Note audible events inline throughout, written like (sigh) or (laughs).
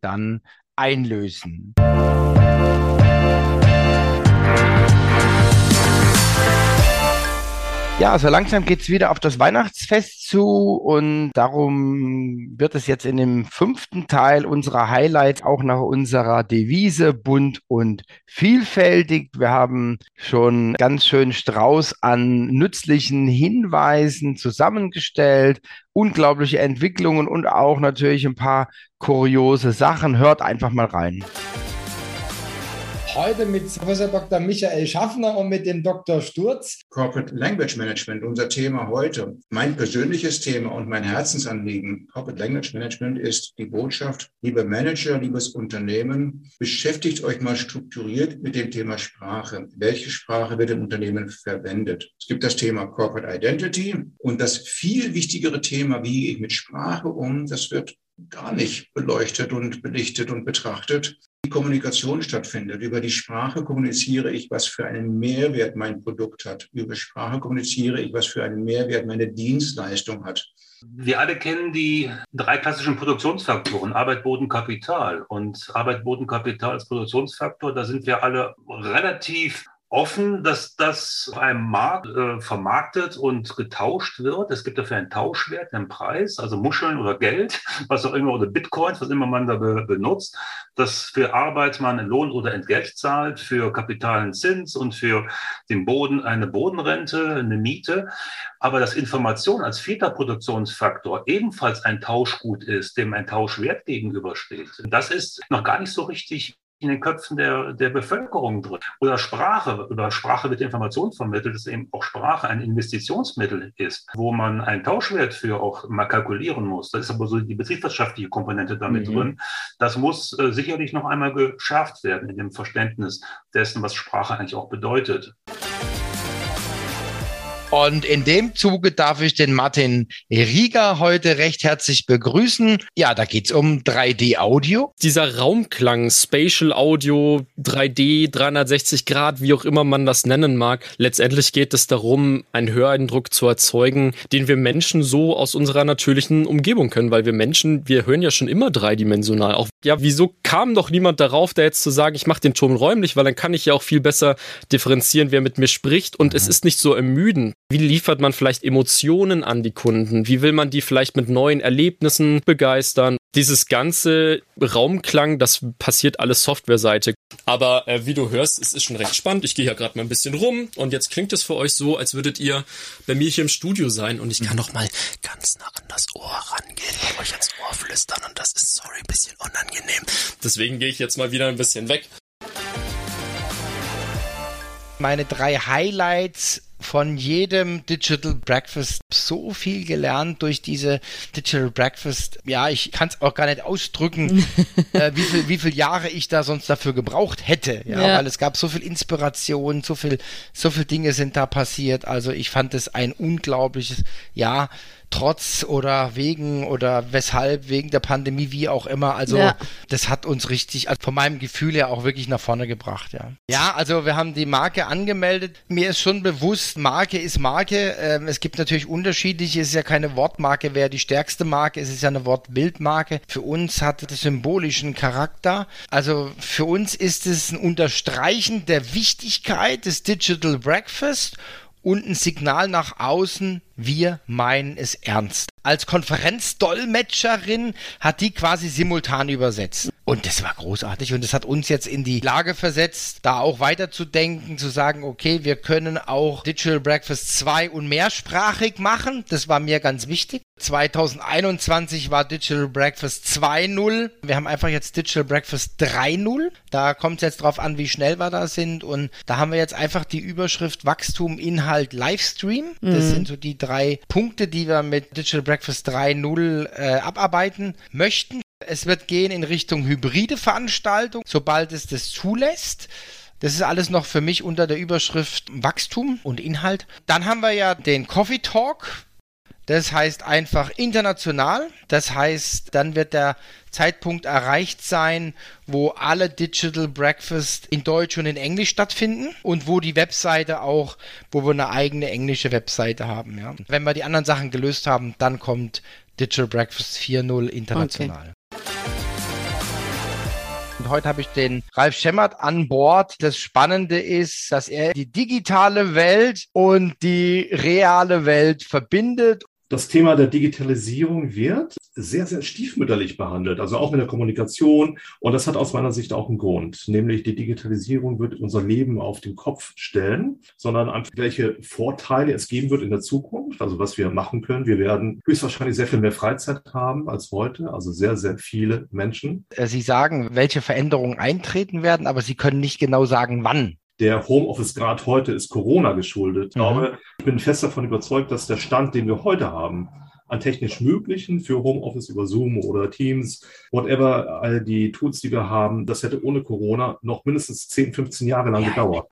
dann einlösen. Ja, so langsam geht's wieder auf das Weihnachtsfest zu und darum wird es jetzt in dem fünften Teil unserer Highlights auch nach unserer Devise bunt und vielfältig. Wir haben schon ganz schön Strauß an nützlichen Hinweisen zusammengestellt, unglaubliche Entwicklungen und auch natürlich ein paar kuriose Sachen. Hört einfach mal rein heute mit Professor Dr. Michael Schaffner und mit dem Dr. Sturz. Corporate Language Management, unser Thema heute. Mein persönliches Thema und mein Herzensanliegen, Corporate Language Management, ist die Botschaft, liebe Manager, liebes Unternehmen, beschäftigt euch mal strukturiert mit dem Thema Sprache. Welche Sprache wird im Unternehmen verwendet? Es gibt das Thema Corporate Identity und das viel wichtigere Thema, wie gehe ich mit Sprache um, das wird gar nicht beleuchtet und belichtet und betrachtet. Kommunikation stattfindet. Über die Sprache kommuniziere ich, was für einen Mehrwert mein Produkt hat. Über Sprache kommuniziere ich, was für einen Mehrwert meine Dienstleistung hat. Wir alle kennen die drei klassischen Produktionsfaktoren, Arbeit, Boden, Kapital. Und Arbeit, Boden, Kapital als Produktionsfaktor, da sind wir alle relativ offen, dass das auf einem Markt äh, vermarktet und getauscht wird. Es gibt dafür einen Tauschwert, einen Preis, also Muscheln oder Geld, (laughs) was auch immer, oder Bitcoins, was immer man da be benutzt, dass für Arbeit man Lohn oder Entgelt zahlt, für Kapital einen Zins und für den Boden eine Bodenrente, eine Miete. Aber dass Information als vierter Produktionsfaktor ebenfalls ein Tauschgut ist, dem ein Tauschwert gegenübersteht, das ist noch gar nicht so richtig in den Köpfen der, der Bevölkerung drin. Oder Sprache, über Sprache wird Information vermittelt, dass eben auch Sprache ein Investitionsmittel ist, wo man einen Tauschwert für auch mal kalkulieren muss. Das ist aber so die betriebswirtschaftliche Komponente damit mhm. drin. Das muss äh, sicherlich noch einmal geschärft werden in dem Verständnis dessen, was Sprache eigentlich auch bedeutet. Und in dem Zuge darf ich den Martin Rieger heute recht herzlich begrüßen. Ja, da geht's um 3D-Audio. Dieser Raumklang, Spatial Audio, 3D, 360 Grad, wie auch immer man das nennen mag. Letztendlich geht es darum, einen Höreindruck zu erzeugen, den wir Menschen so aus unserer natürlichen Umgebung können, weil wir Menschen, wir hören ja schon immer dreidimensional. Auch ja, wieso kam doch niemand darauf, da jetzt zu sagen, ich mache den Ton räumlich, weil dann kann ich ja auch viel besser differenzieren, wer mit mir spricht und mhm. es ist nicht so ermüdend. Wie liefert man vielleicht Emotionen an die Kunden? Wie will man die vielleicht mit neuen Erlebnissen begeistern? Dieses ganze Raumklang, das passiert alles Softwareseite. Aber äh, wie du hörst, es ist schon recht spannend. Ich gehe hier gerade mal ein bisschen rum und jetzt klingt es für euch so, als würdet ihr bei mir hier im Studio sein und ich kann noch mal ganz nah an das Ohr rangehen und euch ans Ohr flüstern und das ist sorry ein bisschen unangenehm. Deswegen gehe ich jetzt mal wieder ein bisschen weg. Meine drei Highlights von jedem Digital Breakfast so viel gelernt durch diese Digital Breakfast. Ja, ich kann es auch gar nicht ausdrücken, (laughs) äh, wie viel, wie viel Jahre ich da sonst dafür gebraucht hätte. Ja, ja, weil es gab so viel Inspiration, so viel, so viel Dinge sind da passiert. Also ich fand es ein unglaubliches, ja, trotz oder wegen oder weshalb, wegen der Pandemie, wie auch immer. Also ja. das hat uns richtig, also von meinem Gefühl her auch wirklich nach vorne gebracht, ja. Ja, also wir haben die Marke angemeldet. Mir ist schon bewusst, Marke ist Marke. Ähm, es gibt natürlich unterschiedliche, es ist ja keine Wortmarke, wer die stärkste Marke ist, es ist ja eine Wortbildmarke. Für uns hat es symbolischen Charakter. Also für uns ist es ein Unterstreichen der Wichtigkeit des Digital Breakfast und ein Signal nach außen, wir meinen es ernst. Als Konferenzdolmetscherin hat die quasi simultan übersetzt. Und das war großartig und das hat uns jetzt in die Lage versetzt, da auch weiterzudenken, zu sagen, okay, wir können auch Digital Breakfast 2 und mehrsprachig machen. Das war mir ganz wichtig. 2021 war Digital Breakfast 2.0. Wir haben einfach jetzt Digital Breakfast 3.0. Da kommt es jetzt drauf an, wie schnell wir da sind. Und da haben wir jetzt einfach die Überschrift Wachstum, Inhalt, Livestream. Das mhm. sind so die drei Punkte, die wir mit Digital Breakfast 3.0 äh, abarbeiten möchten. Es wird gehen in Richtung hybride Veranstaltung, sobald es das zulässt. Das ist alles noch für mich unter der Überschrift Wachstum und Inhalt. Dann haben wir ja den Coffee Talk. Das heißt einfach international. Das heißt, dann wird der Zeitpunkt erreicht sein, wo alle Digital Breakfast in Deutsch und in Englisch stattfinden und wo die Webseite auch, wo wir eine eigene englische Webseite haben. Ja. Wenn wir die anderen Sachen gelöst haben, dann kommt Digital Breakfast 4.0 international. Okay. Und heute habe ich den Ralf Schemmert an Bord. Das Spannende ist, dass er die digitale Welt und die reale Welt verbindet das Thema der Digitalisierung wird sehr, sehr stiefmütterlich behandelt, also auch in der Kommunikation. Und das hat aus meiner Sicht auch einen Grund, nämlich die Digitalisierung wird unser Leben auf den Kopf stellen, sondern einfach welche Vorteile es geben wird in der Zukunft, also was wir machen können. Wir werden höchstwahrscheinlich sehr viel mehr Freizeit haben als heute, also sehr, sehr viele Menschen. Sie sagen, welche Veränderungen eintreten werden, aber Sie können nicht genau sagen, wann der Homeoffice-Grad heute ist Corona geschuldet. Ich mhm. glaube, ich bin fest davon überzeugt, dass der Stand, den wir heute haben, an technisch Möglichen für Homeoffice über Zoom oder Teams, whatever, all die Tools, die wir haben, das hätte ohne Corona noch mindestens 10, 15 Jahre lang ja. gedauert.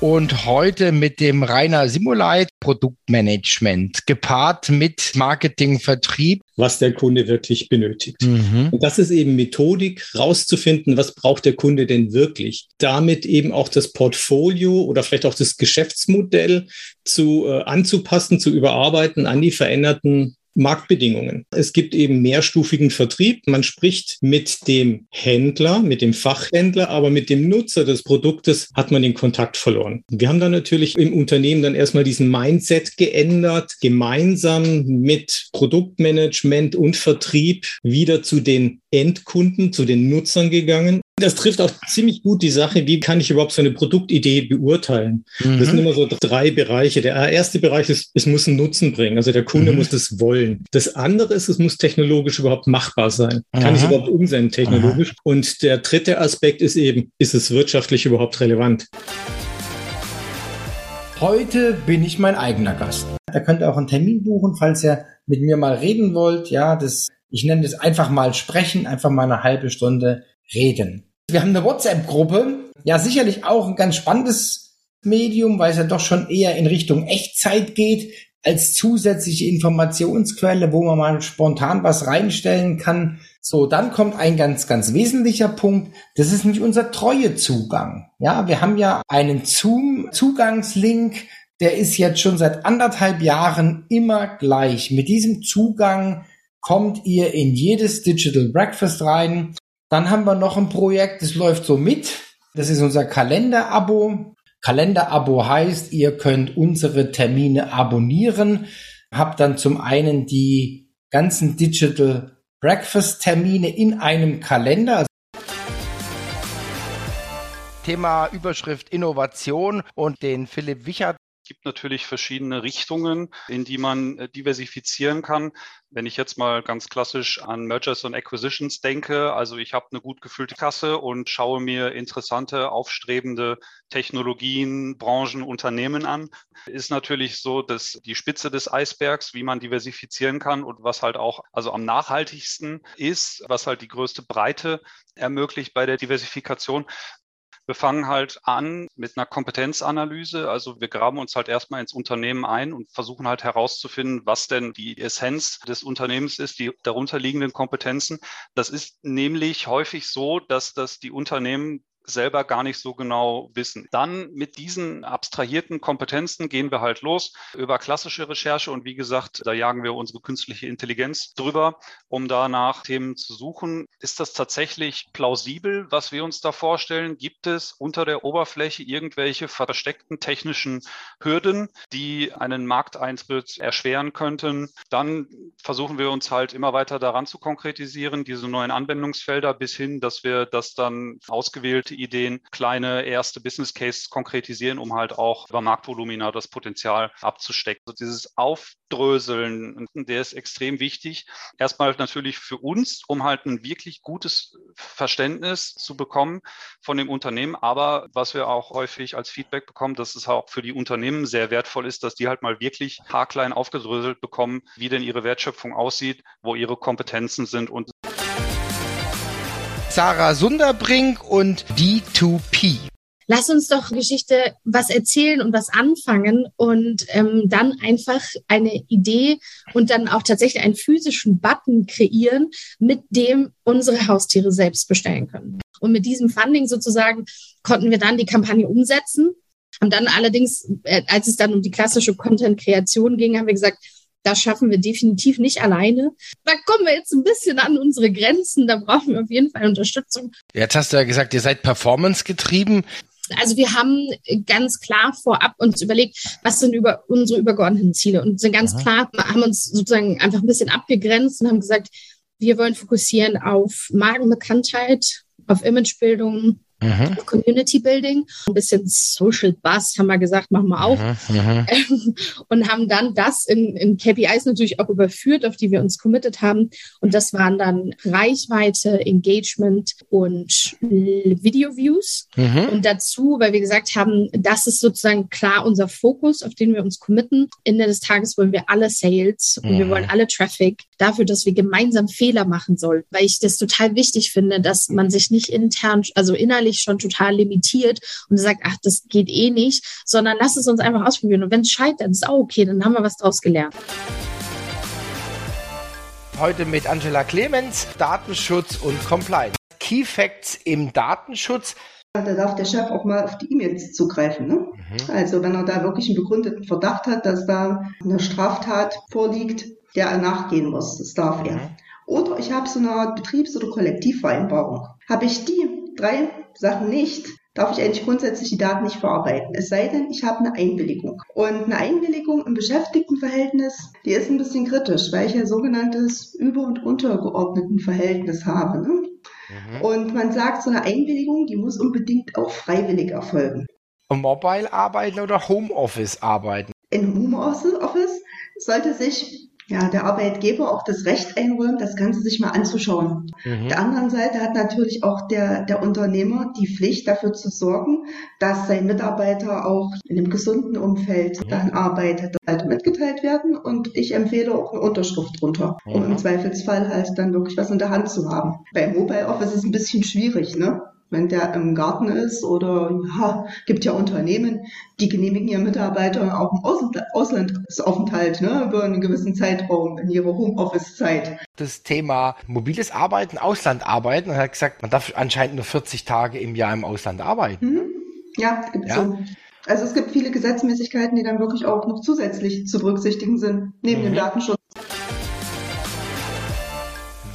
Und heute mit dem Rainer Simulite Produktmanagement gepaart mit Marketing, Vertrieb. Was der Kunde wirklich benötigt. Mhm. Und das ist eben Methodik, rauszufinden, was braucht der Kunde denn wirklich. Damit eben auch das Portfolio oder vielleicht auch das Geschäftsmodell zu äh, anzupassen, zu überarbeiten an die veränderten Marktbedingungen. Es gibt eben mehrstufigen Vertrieb. Man spricht mit dem Händler, mit dem Fachhändler, aber mit dem Nutzer des Produktes hat man den Kontakt verloren. Wir haben dann natürlich im Unternehmen dann erstmal diesen Mindset geändert, gemeinsam mit Produktmanagement und Vertrieb wieder zu den Endkunden, zu den Nutzern gegangen das trifft auch ziemlich gut die Sache, wie kann ich überhaupt so eine Produktidee beurteilen? Mhm. Das sind immer so drei Bereiche. Der erste Bereich ist, es muss einen Nutzen bringen. Also der Kunde mhm. muss das wollen. Das andere ist, es muss technologisch überhaupt machbar sein. Kann ich überhaupt umsetzen technologisch? Aha. Und der dritte Aspekt ist eben, ist es wirtschaftlich überhaupt relevant? Heute bin ich mein eigener Gast. Da könnt ihr auch einen Termin buchen, falls ihr mit mir mal reden wollt. Ja, das, ich nenne das einfach mal sprechen, einfach mal eine halbe Stunde reden. Wir haben eine WhatsApp-Gruppe, ja sicherlich auch ein ganz spannendes Medium, weil es ja doch schon eher in Richtung Echtzeit geht, als zusätzliche Informationsquelle, wo man mal spontan was reinstellen kann. So, dann kommt ein ganz, ganz wesentlicher Punkt. Das ist nicht unser Treuezugang. Ja, wir haben ja einen Zoom-Zugangslink, der ist jetzt schon seit anderthalb Jahren immer gleich. Mit diesem Zugang kommt ihr in jedes Digital Breakfast rein dann haben wir noch ein Projekt, das läuft so mit. Das ist unser Kalender-Abo. Kalender-Abo heißt, ihr könnt unsere Termine abonnieren. Habt dann zum einen die ganzen Digital Breakfast Termine in einem Kalender. Thema Überschrift Innovation und den Philipp Wichert gibt natürlich verschiedene Richtungen, in die man äh, diversifizieren kann. Wenn ich jetzt mal ganz klassisch an Mergers und Acquisitions denke, also ich habe eine gut gefüllte Kasse und schaue mir interessante, aufstrebende Technologien, Branchen, Unternehmen an, ist natürlich so, dass die Spitze des Eisbergs, wie man diversifizieren kann und was halt auch also am nachhaltigsten ist, was halt die größte Breite ermöglicht bei der Diversifikation, wir fangen halt an mit einer Kompetenzanalyse. Also wir graben uns halt erstmal ins Unternehmen ein und versuchen halt herauszufinden, was denn die Essenz des Unternehmens ist, die darunterliegenden Kompetenzen. Das ist nämlich häufig so, dass das die Unternehmen selber gar nicht so genau wissen. Dann mit diesen abstrahierten Kompetenzen gehen wir halt los über klassische Recherche und wie gesagt, da jagen wir unsere künstliche Intelligenz drüber, um da nach Themen zu suchen. Ist das tatsächlich plausibel, was wir uns da vorstellen? Gibt es unter der Oberfläche irgendwelche versteckten technischen Hürden, die einen Markteintritt erschweren könnten? Dann versuchen wir uns halt immer weiter daran zu konkretisieren, diese neuen Anwendungsfelder bis hin, dass wir das dann ausgewählte Ideen, kleine erste Business Cases konkretisieren, um halt auch über Marktvolumina das Potenzial abzustecken. Also dieses Aufdröseln, der ist extrem wichtig. Erstmal natürlich für uns, um halt ein wirklich gutes Verständnis zu bekommen von dem Unternehmen. Aber was wir auch häufig als Feedback bekommen, dass es auch für die Unternehmen sehr wertvoll ist, dass die halt mal wirklich haarklein aufgedröselt bekommen, wie denn ihre Wertschöpfung aussieht, wo ihre Kompetenzen sind und Sarah Sunderbrink und D2P. Lass uns doch Geschichte was erzählen und was anfangen und ähm, dann einfach eine Idee und dann auch tatsächlich einen physischen Button kreieren, mit dem unsere Haustiere selbst bestellen können. Und mit diesem Funding sozusagen konnten wir dann die Kampagne umsetzen. Und dann allerdings, äh, als es dann um die klassische Content-Kreation ging, haben wir gesagt, das schaffen wir definitiv nicht alleine. Da kommen wir jetzt ein bisschen an unsere Grenzen. Da brauchen wir auf jeden Fall Unterstützung. Jetzt hast du ja gesagt, ihr seid performance getrieben. Also wir haben ganz klar vorab uns überlegt, was sind über unsere übergeordneten Ziele und sind ganz Aha. klar, haben uns sozusagen einfach ein bisschen abgegrenzt und haben gesagt, wir wollen fokussieren auf Magenbekanntheit, auf Imagebildung, Mhm. Community Building, ein bisschen Social Buzz, haben wir gesagt, machen wir auch. Mhm. mhm. (laughs) und haben dann das in, in KPIs natürlich auch überführt, auf die wir uns committed haben. Und das waren dann Reichweite, Engagement und Video Views. Mhm. Und dazu, weil wir gesagt haben, das ist sozusagen klar unser Fokus, auf den wir uns committen. Ende des Tages wollen wir alle Sales und wir mhm. wollen alle Traffic dafür, dass wir gemeinsam Fehler machen sollen, weil ich das total wichtig finde, dass man sich nicht intern, also innerlich schon total limitiert und sagt, ach, das geht eh nicht, sondern lass es uns einfach ausprobieren. Und wenn es scheitert, ist auch okay, dann haben wir was draus gelernt. Heute mit Angela Clemens, Datenschutz und Compliance. Key Facts im Datenschutz. Da darf der Chef auch mal auf die E-Mails zugreifen. Ne? Mhm. Also wenn er da wirklich einen begründeten Verdacht hat, dass da eine Straftat vorliegt, der er nachgehen muss. Das darf er. Mhm. Oder ich habe so eine Art Betriebs- oder Kollektivvereinbarung. Habe ich die drei Sachen nicht, darf ich eigentlich grundsätzlich die Daten nicht verarbeiten. Es sei denn, ich habe eine Einwilligung. Und eine Einwilligung im Beschäftigtenverhältnis, die ist ein bisschen kritisch, weil ich ja sogenanntes Über- und Untergeordnetenverhältnis habe. Ne? Mhm. Und man sagt, so eine Einwilligung, die muss unbedingt auch freiwillig erfolgen. Mobile arbeiten oder Homeoffice arbeiten? In Homeoffice sollte sich ja, der Arbeitgeber auch das Recht einräumt, das Ganze sich mal anzuschauen. Mhm. Der anderen Seite hat natürlich auch der, der Unternehmer die Pflicht, dafür zu sorgen, dass sein Mitarbeiter auch in einem gesunden Umfeld mhm. dann arbeitet. Halt mitgeteilt werden und ich empfehle auch eine Unterschrift drunter, mhm. um im Zweifelsfall halt dann wirklich was in der Hand zu haben. Bei Mobile Office ist es ein bisschen schwierig, ne? Wenn der im Garten ist oder ja, gibt ja Unternehmen, die genehmigen ihren Mitarbeitern auch im Auslandsaufenthalt ne, über einen gewissen Zeitraum in ihrer Homeoffice-Zeit. Das Thema mobiles Arbeiten, Auslandarbeiten, er hat gesagt, man darf anscheinend nur 40 Tage im Jahr im Ausland arbeiten. Mhm. Ja, gibt ja. so. Also es gibt viele Gesetzmäßigkeiten, die dann wirklich auch noch zusätzlich zu berücksichtigen sind, neben mhm. dem Datenschutz.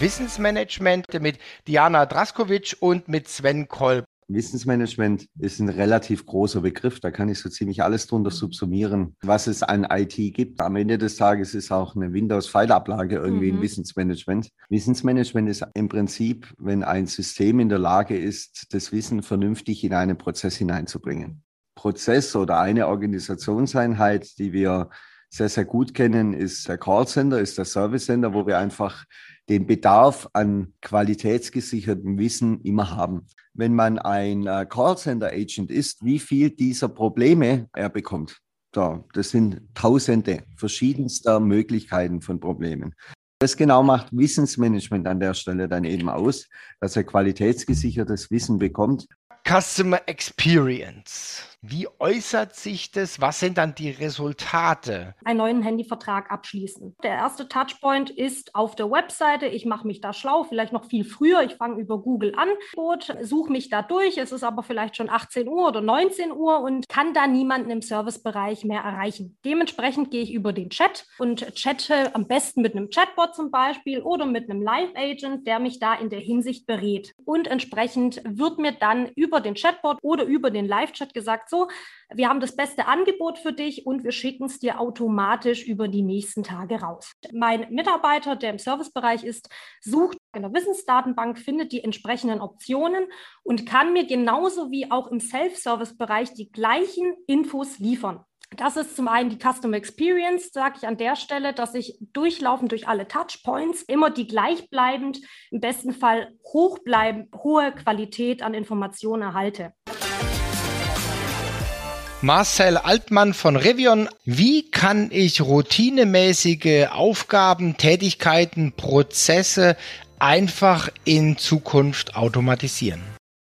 Wissensmanagement mit Diana Draskovic und mit Sven Kolb. Wissensmanagement ist ein relativ großer Begriff. Da kann ich so ziemlich alles drunter subsumieren, was es an IT gibt. Am Ende des Tages ist auch eine Windows-File-Ablage irgendwie mhm. ein Wissensmanagement. Wissensmanagement ist im Prinzip, wenn ein System in der Lage ist, das Wissen vernünftig in einen Prozess hineinzubringen. Prozess oder eine Organisationseinheit, die wir sehr, sehr gut kennen, ist der Callcenter, ist der Service Center, wo wir einfach den Bedarf an qualitätsgesichertem Wissen immer haben. Wenn man ein äh, Callcenter-Agent ist, wie viel dieser Probleme er bekommt. So, das sind tausende verschiedenster Möglichkeiten von Problemen. Das genau macht Wissensmanagement an der Stelle dann eben aus, dass er qualitätsgesichertes Wissen bekommt. Customer Experience. Wie äußert sich das? Was sind dann die Resultate? Einen neuen Handyvertrag abschließen. Der erste Touchpoint ist auf der Webseite. Ich mache mich da schlau, vielleicht noch viel früher. Ich fange über Google an, suche mich da durch. Es ist aber vielleicht schon 18 Uhr oder 19 Uhr und kann da niemanden im Servicebereich mehr erreichen. Dementsprechend gehe ich über den Chat und chatte am besten mit einem Chatbot zum Beispiel oder mit einem Live-Agent, der mich da in der Hinsicht berät. Und entsprechend wird mir dann über den Chatbot oder über den Live-Chat gesagt, so, wir haben das beste Angebot für dich und wir schicken es dir automatisch über die nächsten Tage raus. Mein Mitarbeiter, der im Servicebereich ist, sucht in der Wissensdatenbank, findet die entsprechenden Optionen und kann mir genauso wie auch im Self-Service-Bereich die gleichen Infos liefern. Das ist zum einen die Customer Experience, sage ich an der Stelle, dass ich durchlaufend durch alle Touchpoints immer die gleichbleibend, im besten Fall hochbleibend, hohe Qualität an Informationen erhalte. Marcel Altmann von Revion. Wie kann ich routinemäßige Aufgaben, Tätigkeiten, Prozesse einfach in Zukunft automatisieren?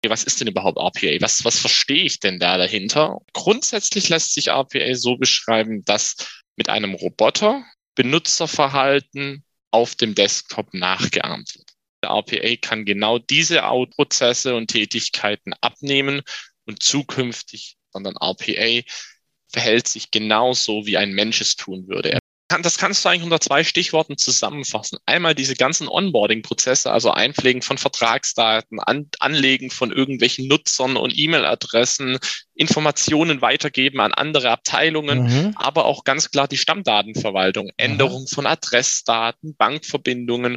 Was ist denn überhaupt RPA? Was, was verstehe ich denn da dahinter? Grundsätzlich lässt sich RPA so beschreiben, dass mit einem Roboter Benutzerverhalten auf dem Desktop nachgeahmt wird. Der RPA kann genau diese Prozesse und Tätigkeiten abnehmen und zukünftig sondern RPA verhält sich genauso, wie ein Mensch es tun würde. Das kannst du eigentlich unter zwei Stichworten zusammenfassen. Einmal diese ganzen Onboarding-Prozesse, also Einpflegen von Vertragsdaten, An Anlegen von irgendwelchen Nutzern und E-Mail-Adressen, Informationen weitergeben an andere Abteilungen, mhm. aber auch ganz klar die Stammdatenverwaltung, Änderung von Adressdaten, Bankverbindungen.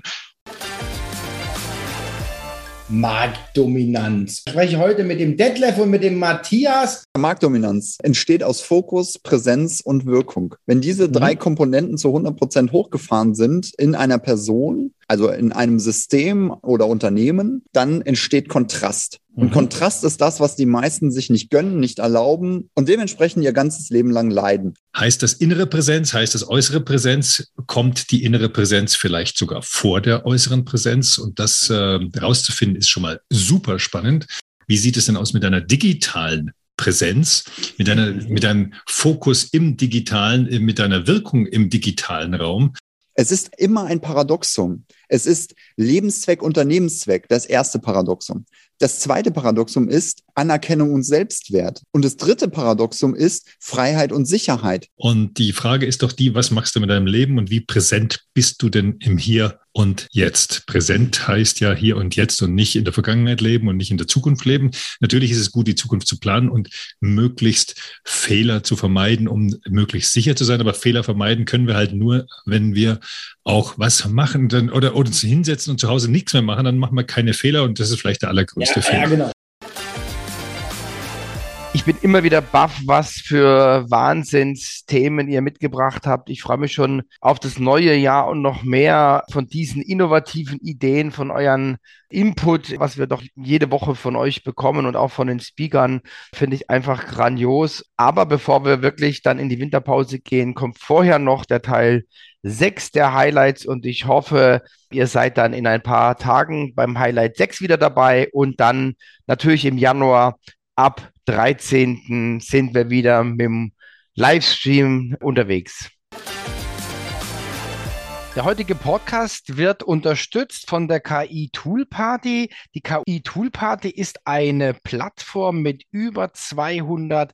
Marktdominanz. Ich spreche heute mit dem Detlef und mit dem Matthias. Marktdominanz entsteht aus Fokus, Präsenz und Wirkung. Wenn diese mhm. drei Komponenten zu 100 Prozent hochgefahren sind in einer Person, also in einem System oder Unternehmen, dann entsteht Kontrast. Und mhm. Kontrast ist das, was die meisten sich nicht gönnen, nicht erlauben und dementsprechend ihr ganzes Leben lang leiden. Heißt das innere Präsenz, heißt das äußere Präsenz? Kommt die innere Präsenz vielleicht sogar vor der äußeren Präsenz? Und das äh, rauszufinden ist schon mal super spannend. Wie sieht es denn aus mit einer digitalen Präsenz, mit, einer, mit einem Fokus im digitalen, mit einer Wirkung im digitalen Raum? Es ist immer ein Paradoxum. Es ist Lebenszweck, Unternehmenszweck, das erste Paradoxum. Das zweite Paradoxum ist Anerkennung und Selbstwert. Und das dritte Paradoxum ist Freiheit und Sicherheit. Und die Frage ist doch die, was machst du mit deinem Leben und wie präsent bist du denn im Hier und Jetzt? Präsent heißt ja hier und jetzt und nicht in der Vergangenheit leben und nicht in der Zukunft leben. Natürlich ist es gut, die Zukunft zu planen und möglichst Fehler zu vermeiden, um möglichst sicher zu sein. Aber Fehler vermeiden können wir halt nur, wenn wir auch was machen dann, oder, oder uns hinsetzen und zu Hause nichts mehr machen, dann machen wir keine Fehler und das ist vielleicht der allergrößte ja, Fehler. Ja, genau. Ich bin immer wieder baff, was für Wahnsinnsthemen ihr mitgebracht habt. Ich freue mich schon auf das neue Jahr und noch mehr von diesen innovativen Ideen, von euren Input, was wir doch jede Woche von euch bekommen und auch von den Speakern, finde ich einfach grandios. Aber bevor wir wirklich dann in die Winterpause gehen, kommt vorher noch der Teil sechs der Highlights und ich hoffe, ihr seid dann in ein paar Tagen beim Highlight 6 wieder dabei und dann natürlich im Januar ab 13. sind wir wieder mit dem Livestream unterwegs. Der heutige Podcast wird unterstützt von der KI Tool Party. Die KI Tool Party ist eine Plattform mit über 200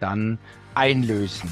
dann einlösen.